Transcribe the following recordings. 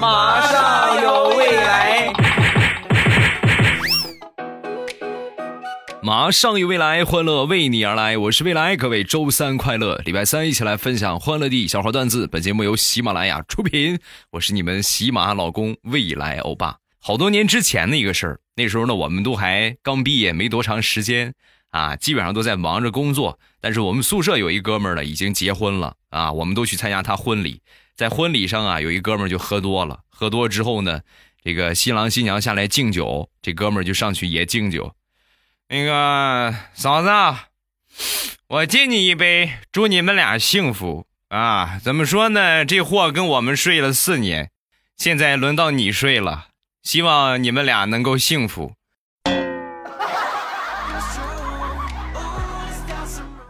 马上有未来，马上有未来，欢乐为你而来。我是未来，各位周三快乐，礼拜三一起来分享欢乐的小花段子。本节目由喜马拉雅出品，我是你们喜马老公未来欧巴。好多年之前的一个事儿，那时候呢，我们都还刚毕业没多长时间啊，基本上都在忙着工作。但是我们宿舍有一哥们儿呢，已经结婚了啊，我们都去参加他婚礼。在婚礼上啊，有一哥们儿就喝多了，喝多之后呢，这个新郎新娘下来敬酒，这哥们儿就上去也敬酒。那个嫂子，我敬你一杯，祝你们俩幸福啊！怎么说呢？这货跟我们睡了四年，现在轮到你睡了，希望你们俩能够幸福。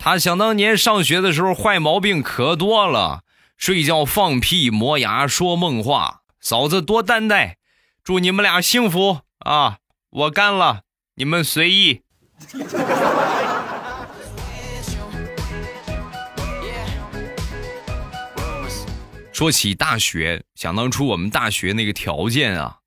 他想当年上学的时候，坏毛病可多了。睡觉放屁磨牙说梦话，嫂子多担待，祝你们俩幸福啊！我干了，你们随意。说起大学，想当初我们大学那个条件啊，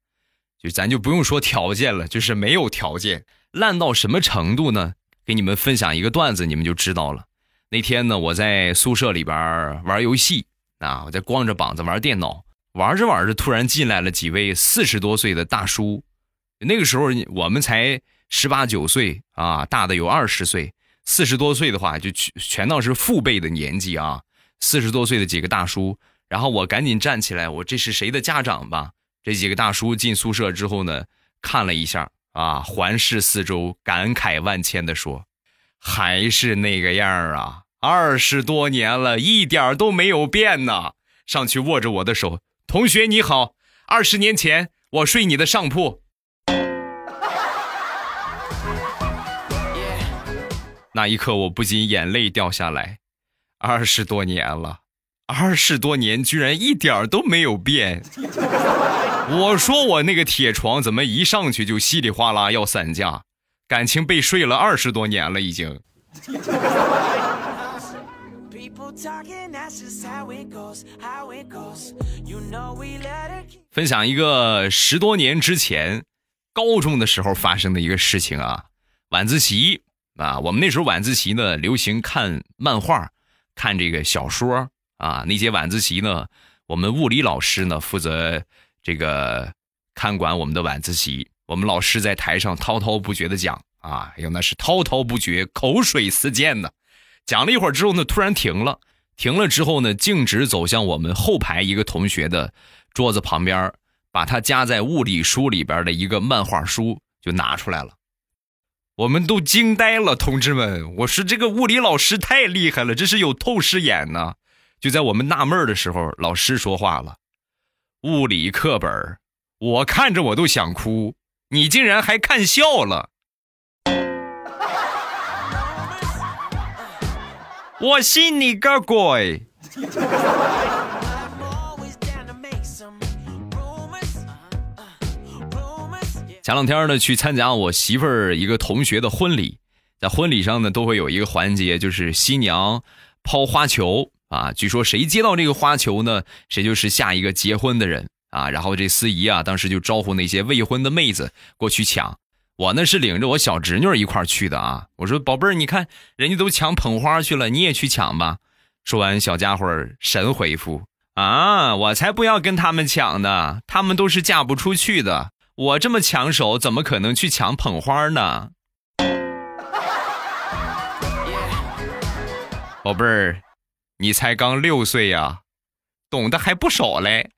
就咱就不用说条件了，就是没有条件，烂到什么程度呢？给你们分享一个段子，你们就知道了。那天呢，我在宿舍里边玩游戏。啊！我在光着膀子玩电脑，玩着玩着，突然进来了几位四十多岁的大叔。那个时候我们才十八九岁啊，大的有二十岁，四十多岁的话就全全当是父辈的年纪啊。四十多岁的几个大叔，然后我赶紧站起来，我这是谁的家长吧？这几个大叔进宿舍之后呢，看了一下啊，环视四周，感慨万千的说：“还是那个样啊。”二十多年了，一点都没有变呢。上去握着我的手，同学你好。二十年前我睡你的上铺，那一刻我不禁眼泪掉下来。二十多年了，二十多年居然一点都没有变。我说我那个铁床怎么一上去就稀里哗啦要散架？感情被睡了二十多年了已经。分享一个十多年之前高中的时候发生的一个事情啊，晚自习啊，我们那时候晚自习呢流行看漫画，看这个小说啊。那节晚自习呢，我们物理老师呢负责这个看管我们的晚自习，我们老师在台上滔滔不绝的讲啊，哎呦那是滔滔不绝，口水四溅的。讲了一会儿之后呢，突然停了。停了之后呢，径直走向我们后排一个同学的桌子旁边，把他夹在物理书里边的一个漫画书就拿出来了。我们都惊呆了，同志们！我说这个物理老师太厉害了，这是有透视眼呢。就在我们纳闷的时候，老师说话了：“物理课本，我看着我都想哭，你竟然还看笑了。”我信你个鬼！前两天呢，去参加我媳妇儿一个同学的婚礼，在婚礼上呢，都会有一个环节，就是新娘抛花球啊。据说谁接到这个花球呢，谁就是下一个结婚的人啊。然后这司仪啊，当时就招呼那些未婚的妹子过去抢。我呢是领着我小侄女一块去的啊！我说宝贝儿，你看人家都抢捧花去了，你也去抢吧。说完，小家伙神回复啊！我才不要跟他们抢呢，他们都是嫁不出去的。我这么抢手，怎么可能去抢捧花呢？宝贝儿，你才刚六岁呀，懂得还不少嘞。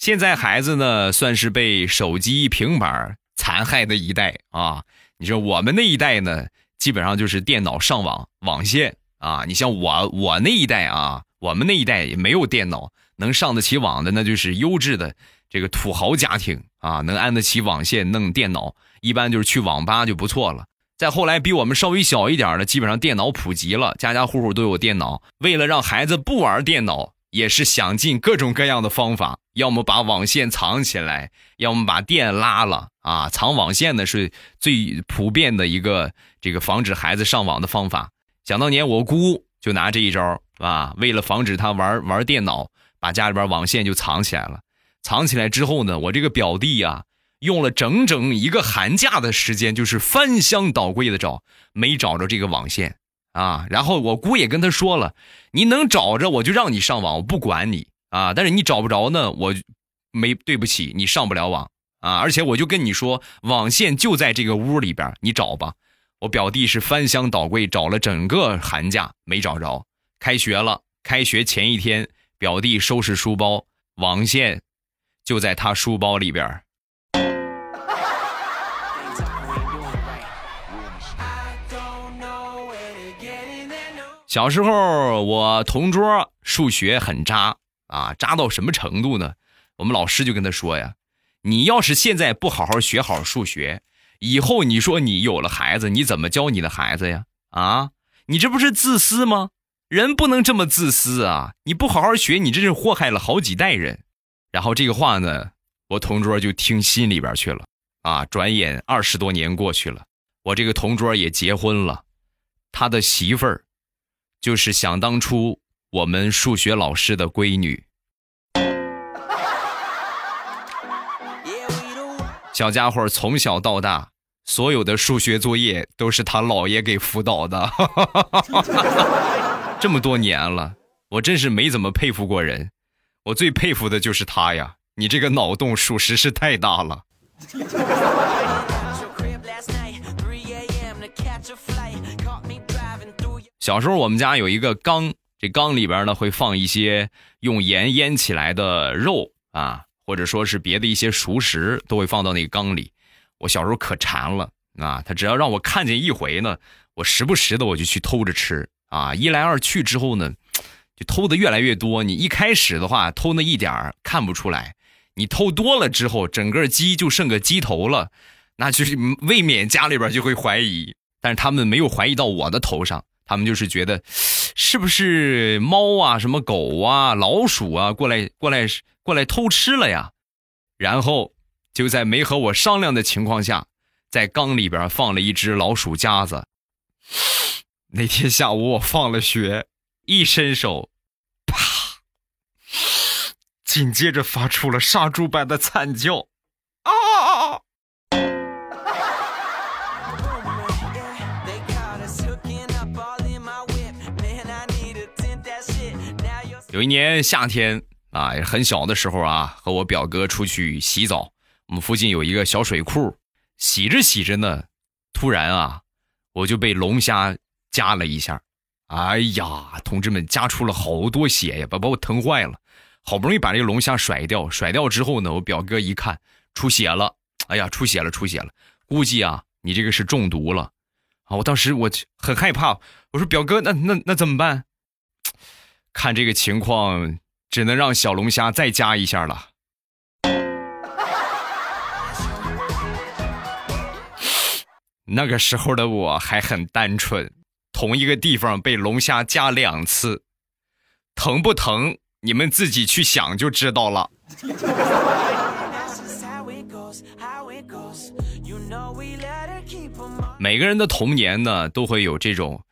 现在孩子呢，算是被手机、平板残害的一代啊！你说我们那一代呢，基本上就是电脑上网、网线啊。你像我，我那一代啊，我们那一代也没有电脑，能上得起网的，那就是优质的这个土豪家庭啊，能安得起网线弄电脑，一般就是去网吧就不错了。再后来，比我们稍微小一点的，基本上电脑普及了，家家户户都有电脑。为了让孩子不玩电脑。也是想尽各种各样的方法，要么把网线藏起来，要么把电拉了啊！藏网线呢是最普遍的一个这个防止孩子上网的方法。想当年我姑就拿这一招啊，为了防止他玩玩电脑，把家里边网线就藏起来了。藏起来之后呢，我这个表弟啊，用了整整一个寒假的时间，就是翻箱倒柜的找，没找着这个网线啊。然后我姑也跟他说了，你能找着我就让你上网，我不管你啊。但是你找不着呢，我没对不起你上不了网啊。而且我就跟你说，网线就在这个屋里边，你找吧。我表弟是翻箱倒柜找了整个寒假没找着，开学了，开学前一天，表弟收拾书包，网线。就在他书包里边。小时候，我同桌数学很渣啊，渣到什么程度呢？我们老师就跟他说呀：“你要是现在不好好学好数学，以后你说你有了孩子，你怎么教你的孩子呀？啊，你这不是自私吗？人不能这么自私啊！你不好好学，你这是祸害了好几代人。”然后这个话呢，我同桌就听心里边去了，啊，转眼二十多年过去了，我这个同桌也结婚了，他的媳妇儿，就是想当初我们数学老师的闺女。小家伙从小到大，所有的数学作业都是他姥爷给辅导的，这么多年了，我真是没怎么佩服过人。我最佩服的就是他呀！你这个脑洞属实是太大了。小时候我们家有一个缸，这缸里边呢会放一些用盐腌起来的肉啊，或者说是别的一些熟食，都会放到那个缸里。我小时候可馋了啊，他只要让我看见一回呢，我时不时的我就去偷着吃啊。一来二去之后呢。就偷的越来越多，你一开始的话偷那一点儿看不出来，你偷多了之后，整个鸡就剩个鸡头了，那就是未免家里边就会怀疑。但是他们没有怀疑到我的头上，他们就是觉得是不是猫啊、什么狗啊、老鼠啊过来过来过来偷吃了呀？然后就在没和我商量的情况下，在缸里边放了一只老鼠夹子。那天下午我放了学，一伸手。啪！紧接着发出了杀猪般的惨叫，有一年夏天啊，很小的时候啊，和我表哥出去洗澡，我们附近有一个小水库，洗着洗着呢，突然啊，我就被龙虾夹了一下。哎呀，同志们，夹出了好多血呀，把把我疼坏了。好不容易把这个龙虾甩掉，甩掉之后呢，我表哥一看出血了，哎呀，出血了，出血了，估计啊，你这个是中毒了。啊，我当时我很害怕，我说表哥，那那那怎么办？看这个情况，只能让小龙虾再加一下了。那个时候的我还很单纯。同一个地方被龙虾夹两次，疼不疼？你们自己去想就知道了。每个人的童年呢，都会有这种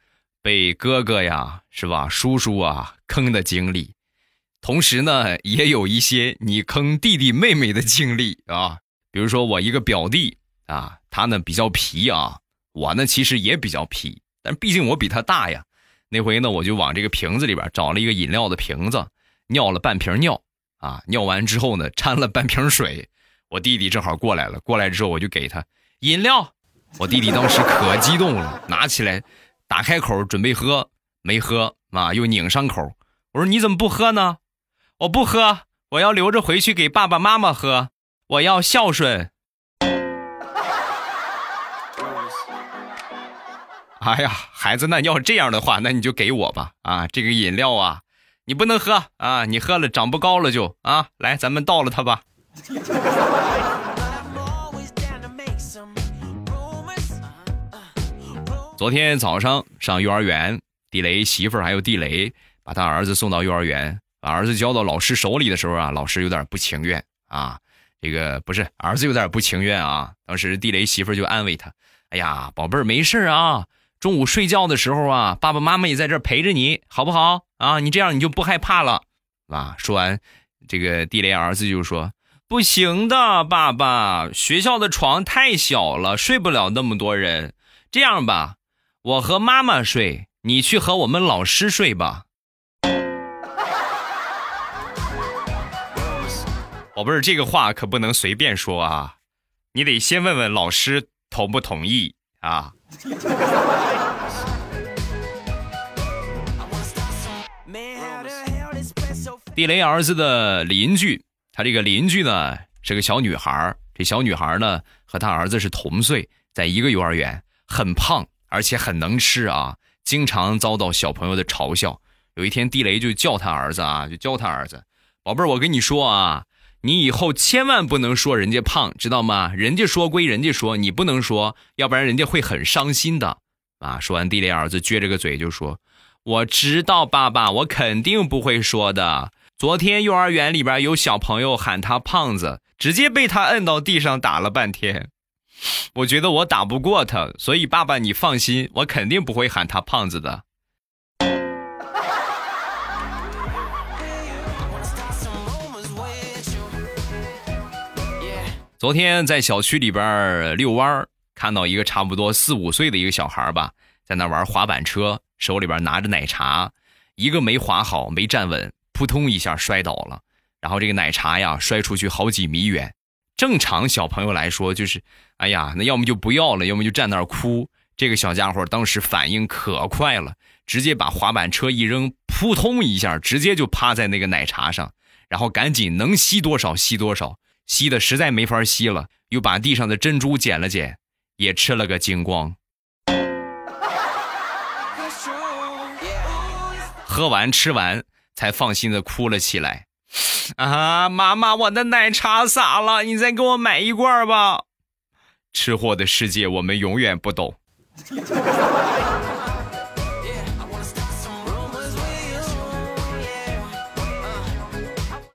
被哥哥呀，是吧，叔叔啊坑的经历，同时呢，也有一些你坑弟弟妹妹的经历啊。比如说我一个表弟啊，他呢比较皮啊，我呢其实也比较皮。但毕竟我比他大呀，那回呢，我就往这个瓶子里边找了一个饮料的瓶子，尿了半瓶尿啊，尿完之后呢，掺了半瓶水。我弟弟正好过来了，过来之后我就给他饮料。我弟弟当时可激动了，拿起来，打开口准备喝，没喝啊，又拧上口。我说你怎么不喝呢？我不喝，我要留着回去给爸爸妈妈喝，我要孝顺。哎呀，孩子，那要这样的话，那你就给我吧。啊，这个饮料啊，你不能喝啊，你喝了长不高了就啊。来，咱们倒了它吧。昨天早上上幼儿园，地雷媳妇儿还有地雷把他儿子送到幼儿园，把儿子交到老师手里的时候啊，老师有点不情愿啊。这个不是儿子有点不情愿啊。当时地雷媳妇儿就安慰他：“哎呀，宝贝儿，没事啊。”中午睡觉的时候啊，爸爸妈妈也在这儿陪着你，好不好？啊，你这样你就不害怕了，啊。说完，这个地雷儿子就说：“不行的，爸爸，学校的床太小了，睡不了那么多人。这样吧，我和妈妈睡，你去和我们老师睡吧。”宝贝儿，这个话可不能随便说啊，你得先问问老师同不同意啊。地雷儿子的邻居，他这个邻居呢是个小女孩这小女孩呢和他儿子是同岁，在一个幼儿园，很胖，而且很能吃啊，经常遭到小朋友的嘲笑。有一天，地雷就叫他儿子啊，就教他儿子：“宝贝儿，我跟你说啊，你以后千万不能说人家胖，知道吗？人家说归人家说，你不能说，要不然人家会很伤心的。”啊！说完，地雷儿子撅着个嘴就说：“我知道，爸爸，我肯定不会说的。昨天幼儿园里边有小朋友喊他胖子，直接被他摁到地上打了半天。我觉得我打不过他，所以爸爸你放心，我肯定不会喊他胖子的。”昨天在小区里边遛弯。看到一个差不多四五岁的一个小孩吧，在那玩滑板车，手里边拿着奶茶，一个没滑好，没站稳，扑通一下摔倒了，然后这个奶茶呀摔出去好几米远。正常小朋友来说，就是，哎呀，那要么就不要了，要么就站那儿哭。这个小家伙当时反应可快了，直接把滑板车一扔，扑通一下，直接就趴在那个奶茶上，然后赶紧能吸多少吸多少，吸的实在没法吸了，又把地上的珍珠捡了捡。也吃了个精光，喝完吃完才放心的哭了起来。啊，妈妈，我的奶茶洒了，你再给我买一罐吧。吃货的世界我们永远不懂。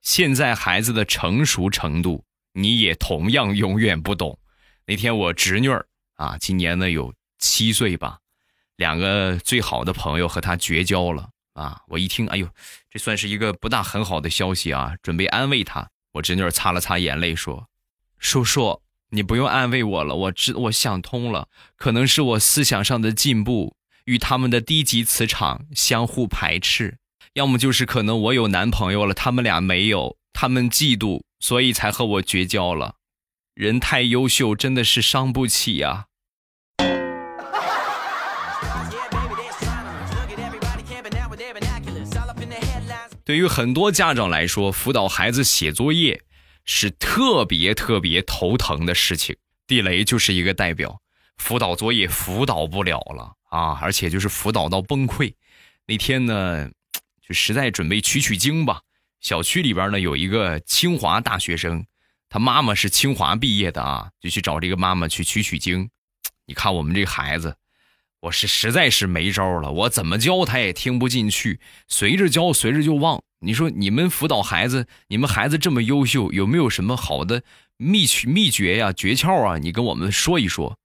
现在孩子的成熟程度，你也同样永远不懂。那天我侄女儿。啊，今年呢有七岁吧，两个最好的朋友和她绝交了啊！我一听，哎呦，这算是一个不大很好的消息啊！准备安慰他，我侄女擦了擦眼泪说：“叔叔，你不用安慰我了，我知我想通了，可能是我思想上的进步与他们的低级磁场相互排斥，要么就是可能我有男朋友了，他们俩没有，他们嫉妒，所以才和我绝交了。人太优秀，真的是伤不起呀。”对于很多家长来说，辅导孩子写作业是特别特别头疼的事情。地雷就是一个代表，辅导作业辅导不了了啊，而且就是辅导到崩溃。那天呢，就实在准备取取经吧。小区里边呢有一个清华大学生，他妈妈是清华毕业的啊，就去找这个妈妈去取取经。你看我们这孩子。我是实在是没招了，我怎么教他也听不进去，随着教随着就忘。你说你们辅导孩子，你们孩子这么优秀，有没有什么好的秘诀秘诀呀、诀窍啊？你跟我们说一说。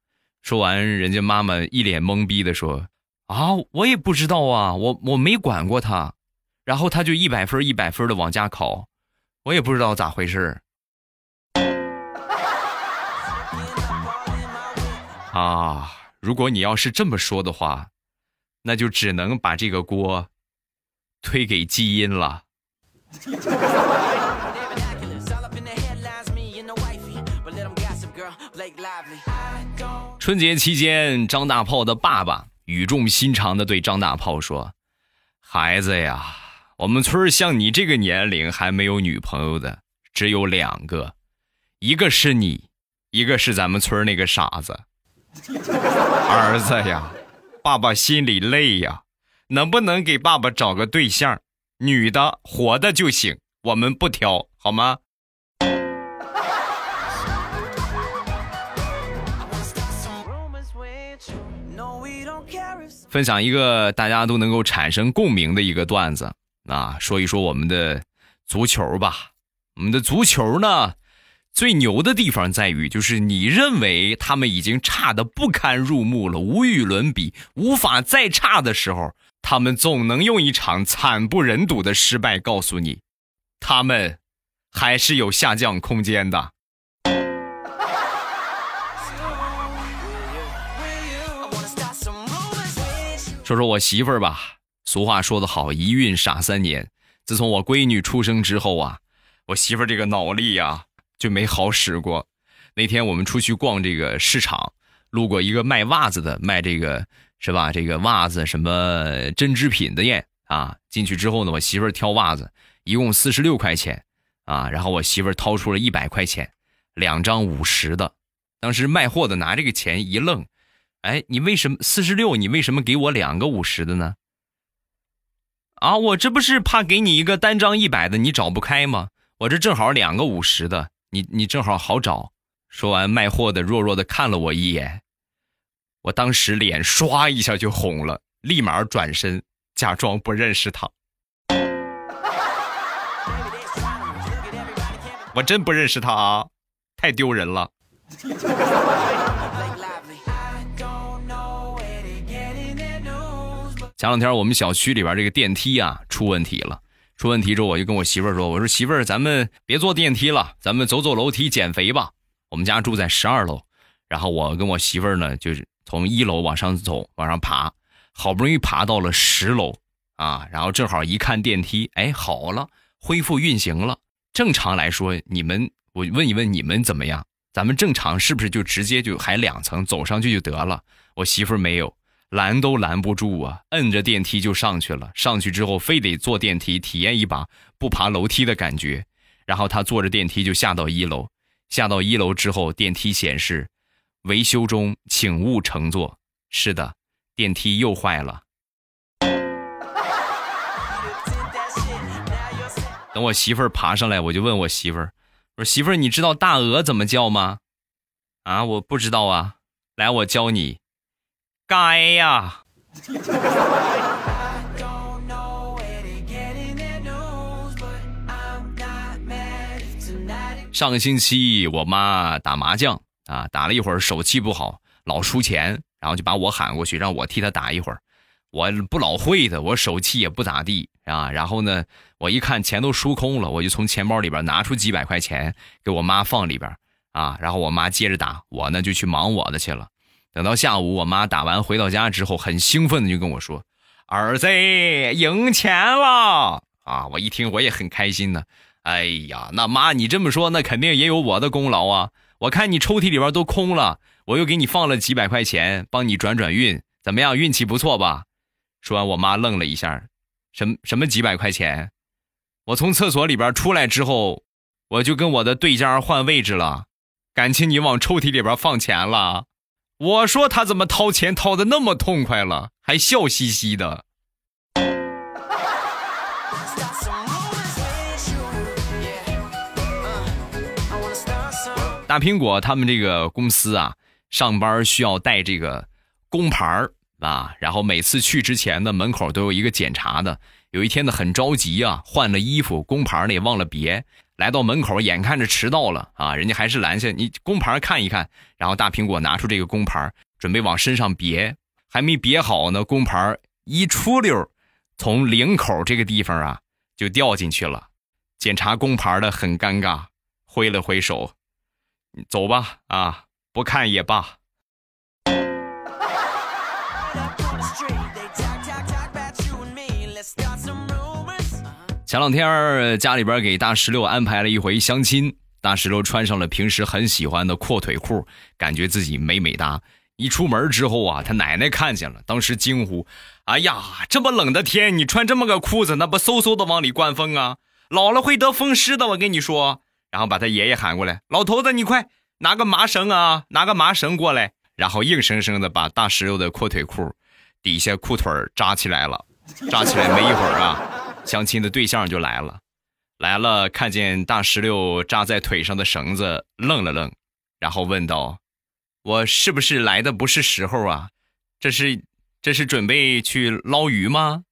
说完，人家妈妈一脸懵逼的说：“啊，我也不知道啊，我我没管过他，然后他就一百分一百分的往家考，我也不知道咋回事 啊。”如果你要是这么说的话，那就只能把这个锅推给基因了。春节期间，张大炮的爸爸语重心长的对张大炮说：“孩子呀，我们村像你这个年龄还没有女朋友的只有两个，一个是你，一个是咱们村那个傻子。” 儿子呀，爸爸心里累呀，能不能给爸爸找个对象，女的活的就行，我们不挑，好吗？分享一个大家都能够产生共鸣的一个段子啊，说一说我们的足球吧。我们的足球呢，最牛的地方在于，就是你认为他们已经差的不堪入目了，无与伦比，无法再差的时候，他们总能用一场惨不忍睹的失败告诉你，他们还是有下降空间的。说说我媳妇儿吧，俗话说得好，一孕傻三年。自从我闺女出生之后啊，我媳妇儿这个脑力呀。就没好使过。那天我们出去逛这个市场，路过一个卖袜子的，卖这个是吧？这个袜子什么针织品的店啊。进去之后呢，我媳妇儿挑袜子，一共四十六块钱啊。然后我媳妇儿掏出了一百块钱，两张五十的。当时卖货的拿这个钱一愣，哎，你为什么四十六？你为什么给我两个五十的呢？啊，我这不是怕给你一个单张一百的，你找不开吗？我这正好两个五十的。你你正好好找。说完，卖货的弱弱的看了我一眼，我当时脸唰一下就红了，立马转身假装不认识他。我真不认识他啊，太丢人了。前两天我们小区里边这个电梯啊出问题了。出问题之后，我就跟我媳妇儿说：“我说媳妇儿，咱们别坐电梯了，咱们走走楼梯减肥吧。我们家住在十二楼，然后我跟我媳妇儿呢，就是从一楼往上走，往上爬，好不容易爬到了十楼啊，然后正好一看电梯，哎，好了，恢复运行了。正常来说，你们我问一问你们怎么样？咱们正常是不是就直接就还两层走上去就得了？我媳妇儿没有。”拦都拦不住啊！摁着电梯就上去了。上去之后，非得坐电梯体验一把不爬楼梯的感觉。然后他坐着电梯就下到一楼。下到一楼之后，电梯显示维修中，请勿乘坐。是的，电梯又坏了。等我媳妇儿爬上来，我就问我媳妇儿：“我说媳妇儿，你知道大鹅怎么叫吗？”啊，我不知道啊。来，我教你。该呀！上个星期我妈打麻将啊，打了一会儿手气不好，老输钱，然后就把我喊过去，让我替她打一会儿。我不老会的，我手气也不咋地啊。然后呢，我一看钱都输空了，我就从钱包里边拿出几百块钱给我妈放里边啊。然后我妈接着打，我呢就去忙我的去了。等到下午，我妈打完回到家之后，很兴奋的就跟我说：“儿子赢钱了啊！”我一听，我也很开心呢。哎呀，那妈你这么说，那肯定也有我的功劳啊！我看你抽屉里边都空了，我又给你放了几百块钱，帮你转转运，怎么样？运气不错吧？说完，我妈愣了一下：“什什么几百块钱？”我从厕所里边出来之后，我就跟我的对家换位置了。感情你往抽屉里边放钱了？我说他怎么掏钱掏的那么痛快了，还笑嘻嘻的。大苹果他们这个公司啊，上班需要带这个工牌啊，然后每次去之前呢，门口都有一个检查的。有一天呢，很着急啊，换了衣服，工牌呢也忘了别。来到门口，眼看着迟到了啊，人家还是拦下你工牌看一看。然后大苹果拿出这个工牌，准备往身上别，还没别好呢，工牌一出溜，从领口这个地方啊就掉进去了。检查工牌的很尴尬，挥了挥手，走吧啊，不看也罢。前两天家里边给大石榴安排了一回相亲，大石榴穿上了平时很喜欢的阔腿裤，感觉自己美美哒。一出门之后啊，他奶奶看见了，当时惊呼：“哎呀，这么冷的天，你穿这么个裤子，那不嗖嗖的往里灌风啊？老了会得风湿的，我跟你说。”然后把他爷爷喊过来：“老头子，你快拿个麻绳啊，拿个麻绳过来。”然后硬生生的把大石榴的阔腿裤底下裤腿扎起来了，扎起来没一会儿啊。相亲的对象就来了，来了，看见大石榴扎在腿上的绳子，愣了愣，然后问道：“我是不是来的不是时候啊？这是这是准备去捞鱼吗？”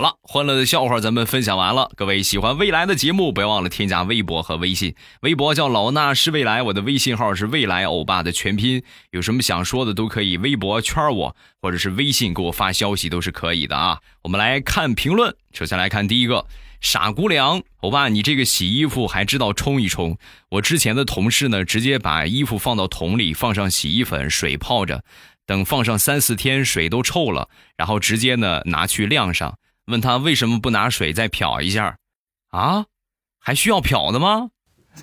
好了欢乐的笑话咱们分享完了。各位喜欢未来的节目，不要忘了添加微博和微信。微博叫老衲是未来，我的微信号是未来欧巴的全拼。有什么想说的都可以微博圈我，或者是微信给我发消息都是可以的啊。我们来看评论，首先来看第一个傻姑娘，欧巴，你这个洗衣服还知道冲一冲。我之前的同事呢，直接把衣服放到桶里，放上洗衣粉，水泡着，等放上三四天，水都臭了，然后直接呢拿去晾上。问他为什么不拿水再漂一下？啊，还需要漂的吗？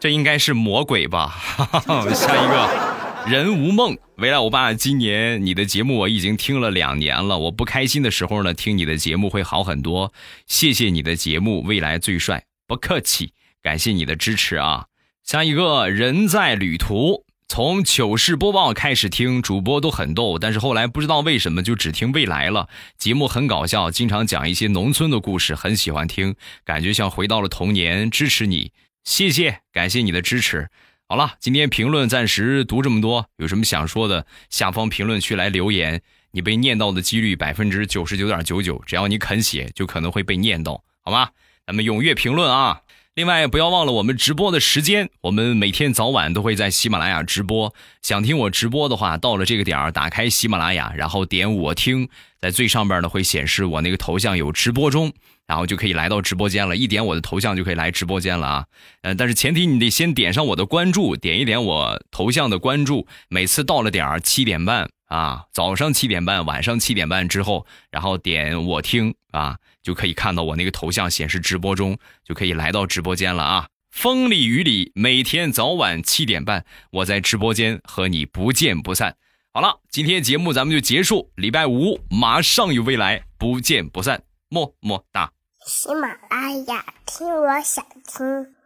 这应该是魔鬼吧。下一个人无梦，未来我爸，今年你的节目我已经听了两年了。我不开心的时候呢，听你的节目会好很多。谢谢你的节目，未来最帅，不客气，感谢你的支持啊。下一个人在旅途。从糗事播报开始听，主播都很逗，但是后来不知道为什么就只听未来了。节目很搞笑，经常讲一些农村的故事，很喜欢听，感觉像回到了童年。支持你，谢谢，感谢你的支持。好了，今天评论暂时读这么多，有什么想说的，下方评论区来留言。你被念到的几率百分之九十九点九九，只要你肯写，就可能会被念到，好吗？咱们踊跃评论啊！另外，不要忘了我们直播的时间。我们每天早晚都会在喜马拉雅直播。想听我直播的话，到了这个点儿，打开喜马拉雅，然后点我听，在最上边呢会显示我那个头像有直播中，然后就可以来到直播间了。一点我的头像就可以来直播间了啊。嗯，但是前提你得先点上我的关注，点一点我头像的关注。每次到了点儿七点半啊，早上七点半，晚上七点半之后，然后点我听啊。就可以看到我那个头像显示直播中，就可以来到直播间了啊！风里雨里，每天早晚七点半，我在直播间和你不见不散。好了，今天节目咱们就结束，礼拜五马上有未来，不见不散，么么哒！喜马拉雅听，我想听。